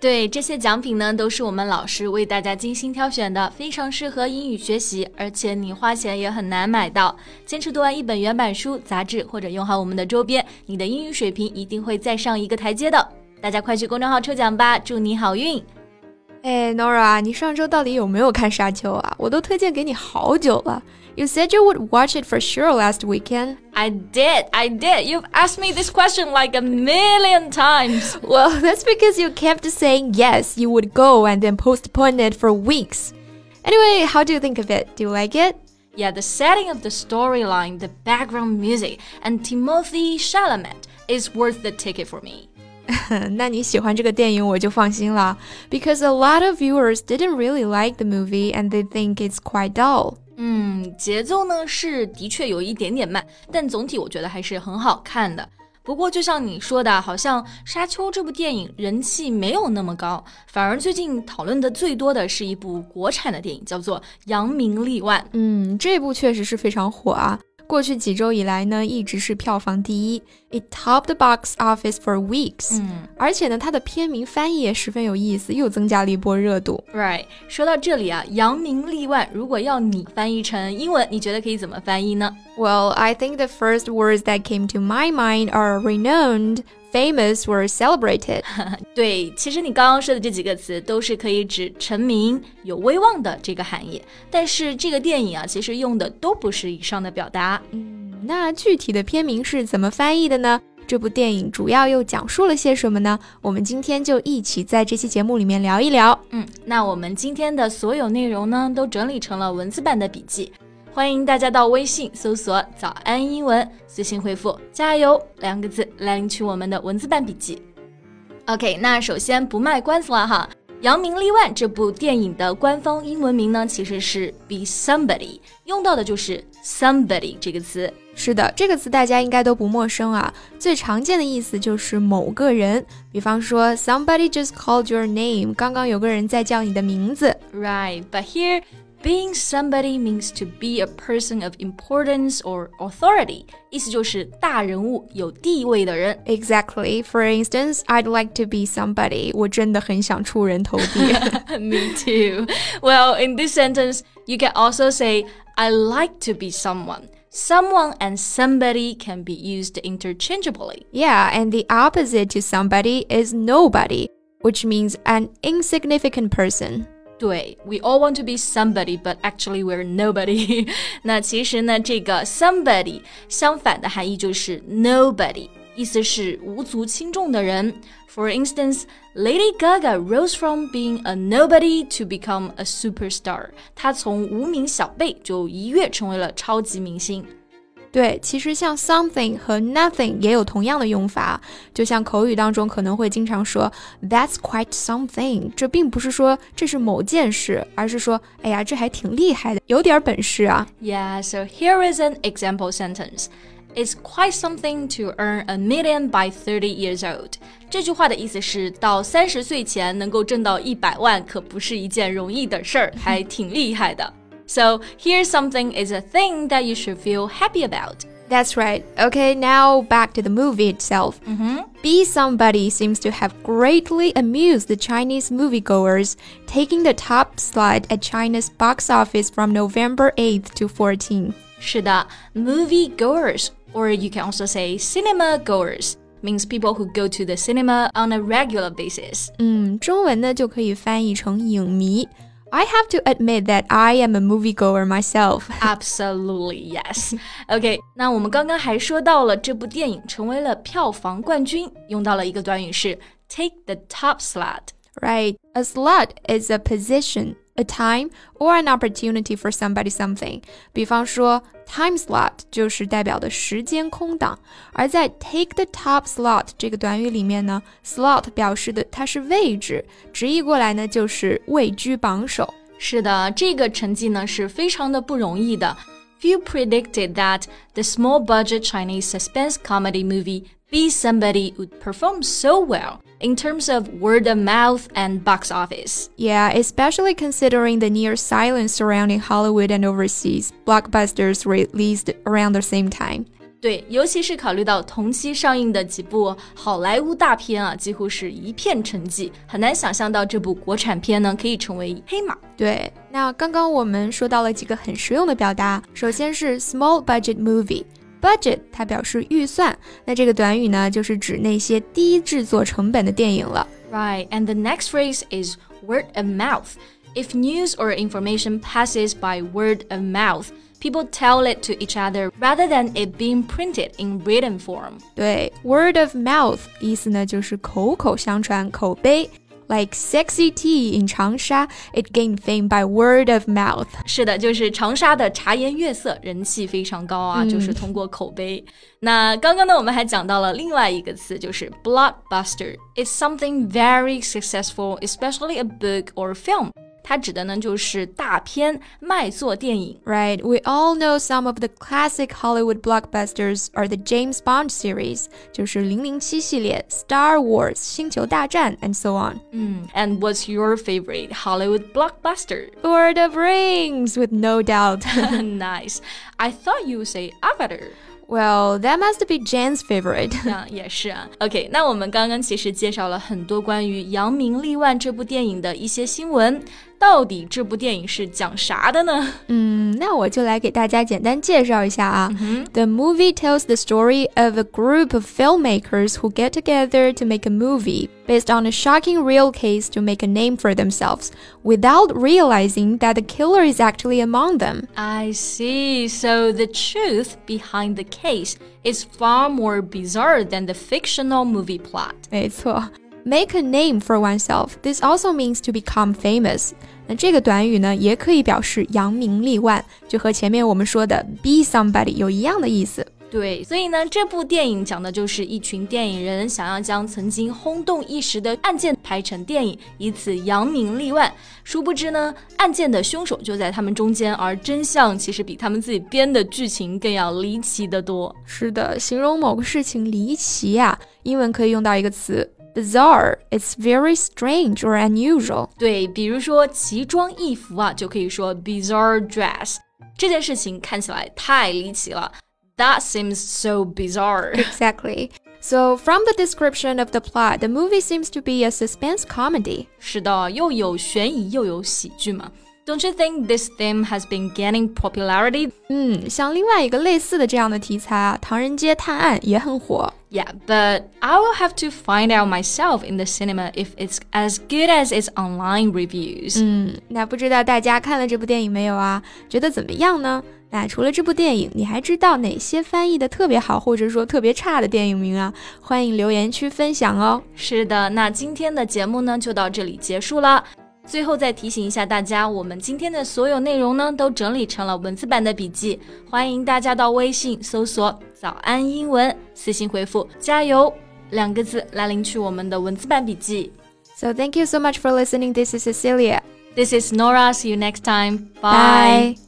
对，这些奖品呢，都是我们老师为大家精心挑选的，非常适合英语学习，而且你花钱也很难买到。坚持读完一本原版书、杂志，或者用好我们的周边，你的英语水平一定会再上一个台阶的。大家快去公众号抽奖吧，祝你好运！哎，Nora，你上周到底有没有看《沙丘》啊？我都推荐给你好久了。You said you would watch it for sure last weekend. I did, I did. You've asked me this question like a million times. Well, that's because you kept saying yes, you would go and then postpone it for weeks. Anyway, how do you think of it? Do you like it? Yeah, the setting of the storyline, the background music, and Timothy Chalamet is worth the ticket for me. 那你喜欢这个电影，我就放心了。Because a lot of viewers didn't really like the movie and they think it's quite dull. 嗯，节奏呢是的确有一点点慢，但总体我觉得还是很好看的。不过就像你说的，好像《沙丘》这部电影人气没有那么高，反而最近讨论的最多的是一部国产的电影，叫做《扬名立万》。嗯，这部确实是非常火啊。过去几周以来呢，一直是票房第一，it topped the box office for weeks。嗯，而且呢，它的片名翻译也十分有意思，又增加了一波热度。Right，说到这里啊，扬名立万，如果要你翻译成英文，你觉得可以怎么翻译呢？Well, I think the first words that came to my mind are renowned famous were celebrated 对，其实你刚刚说的这几个词都是可以指成名、有威望的这个含义。但是这个电影啊，其实用的都不是以上的表达。嗯，那具体的片名是怎么翻译的呢？这部电影主要又讲述了些什么呢？我们今天就一起在这期节目里面聊一聊。嗯，那我们今天的所有内容呢，都整理成了文字版的笔记。欢迎大家到微信搜索“早安英文”，私信回复“加油”两个字来领取我们的文字版笔记。OK，那首先不卖关子了哈，《扬名立万》这部电影的官方英文名呢，其实是 “Be Somebody”，用到的就是 “somebody” 这个词。是的，这个词大家应该都不陌生啊。最常见的意思就是某个人，比方说 “Somebody just called your name”，刚刚有个人在叫你的名字。Right，but here Being somebody means to be a person of importance or authority，意思就是大人物、有地位的人。Exactly. For instance, I'd like to be somebody. 我真的很想出人头地。Me too. Well, in this sentence, you can also say I like to be someone. Someone and somebody can be used interchangeably. Yeah, and the opposite to somebody is nobody, which means an insignificant person. 对，we all want to be somebody, but actually we're nobody 那其实呢，这个 somebody 相反的含义就是 nobody，意思是无足轻重的人。For instance, Lady Gaga rose from being a nobody to become a superstar。她从无名小辈就一跃成为了超级明星。 对，其实像 something 和 nothing 也有同样的用法，就像口语当中可能会经常说 "That's quite something"，这并不是说这是某件事，而是说，哎呀，这还挺厉害的，有点本事啊。Yeah, so here is an example sentence. It's quite something to earn a million by thirty years old. 这句话的意思是，到三十岁前能够挣到一百万，可不是一件容易的事儿，还挺厉害的。So here's something is a thing that you should feel happy about. That's right. Okay, now back to the movie itself. Mm -hmm. Be Somebody seems to have greatly amused the Chinese moviegoers, taking the top slot at China's box office from November 8th to 14th. 是的，movie goers, or you can also say cinema goers means people who go to the cinema on a regular basis. 嗯，中文呢就可以翻译成影迷。 I have to admit that I am a moviegoer myself. Absolutely, yes. OK，那我们刚刚还说到了这部电影成为了票房冠军，用到了一个短语是 take the top slot. Right, a slot is a position a time or an opportunity for somebody something。比方说，time slot 就是代表的时间空档，而在 take the top slot 这个短语里面呢，slot 表示的它是位置，直译过来呢就是位居榜首。是的，这个成绩呢是非常的不容易的。 few predicted that the small budget Chinese suspense comedy movie Be Somebody would perform so well in terms of word of mouth and box office. Yeah, especially considering the near silence surrounding Hollywood and overseas blockbusters released around the same time. 对，尤其是考虑到同期上映的几部好莱坞大片啊，几乎是一片沉寂，很难想象到这部国产片呢可以成为黑马。对，那刚刚我们说到了几个很实用的表达，首先是 small budget movie。 budget 它表示预算，那这个短语呢，就是指那些低制作成本的电影了。Right, and the next phrase is word of mouth. If news or information passes by word of mouth, people tell it to each other rather than it being printed in written form. 对，word of mouth 意思呢就是口口相传、口碑。 like sexy tea in Changsha, it gained fame by word of mouth. 是的，就是长沙的茶颜悦色，人气非常高啊，嗯、就是通过口碑。那刚刚呢，我们还讲到了另外一个词，就是 blockbuster. It's something very successful, especially a book or film. 它指的呢就是大片卖座电影。Right, we all know some of the classic Hollywood blockbusters are the James Bond series，就是零零七系列、Star Wars、星球大战，and so on。嗯，And what's your favorite Hollywood blockbuster? Lord of Rings, with no doubt. nice. I thought you would say Avatar. Well, that must be Jan's favorite. 啊，也是啊。OK，那我们刚刚其实介绍了很多关于《扬名立万》这部电影的一些新闻。到底这部电影是讲啥的呢？嗯，那我就来给大家简单介绍一下啊。Mm hmm. The movie tells the story of a group of filmmakers who get together to make a movie based on a shocking real case to make a name for themselves without realizing that the killer is actually among them. I see. So the truth behind the case is far more bizarre than the fictional movie plot. 没错。Make a name for oneself. This also means to become famous. 那这个短语呢，也可以表示扬名立万，就和前面我们说的 be somebody 有一样的意思。 对，所以呢，这部电影讲的就是一群电影人想要将曾经轰动一时的案件拍成电影，以此扬名立万。殊不知呢，案件的凶手就在他们中间，而真相其实比他们自己编的剧情更要离奇的多。是的，形容某个事情离奇呀，英文可以用到一个词。bizarre. It's very strange or unusual. 对，比如说奇装异服啊，就可以说 bizarre dress。这件事情看起来太离奇了。That seems so bizarre. Exactly. So, from the description of the plot, the movie seems to be a suspense comedy. 是的，又有悬疑又有喜剧嘛。don't you think this theme has been gaining popularity? 嗯，像另外一个类似的这样的题材啊，《唐人街探案》也很火。Yeah, but I will have to find out myself in the cinema if it's as good as its online reviews. 嗯，那不知道大家看了这部电影没有啊？觉得怎么样呢？ 那除了这部电影，你还知道哪些翻译的特别好，或者说特别差的电影名啊？欢迎留言区分享哦。是的，那今天的节目呢就到这里结束了。最后再提醒一下大家，我们今天的所有内容呢，都整理成了文字版的笔记，欢迎大家到微信搜索“早安英文”，私信回复“加油”两个字来领取我们的文字版笔记。So thank you so much for listening. This is Cecilia. This is Nora. See you next time. Bye. Bye.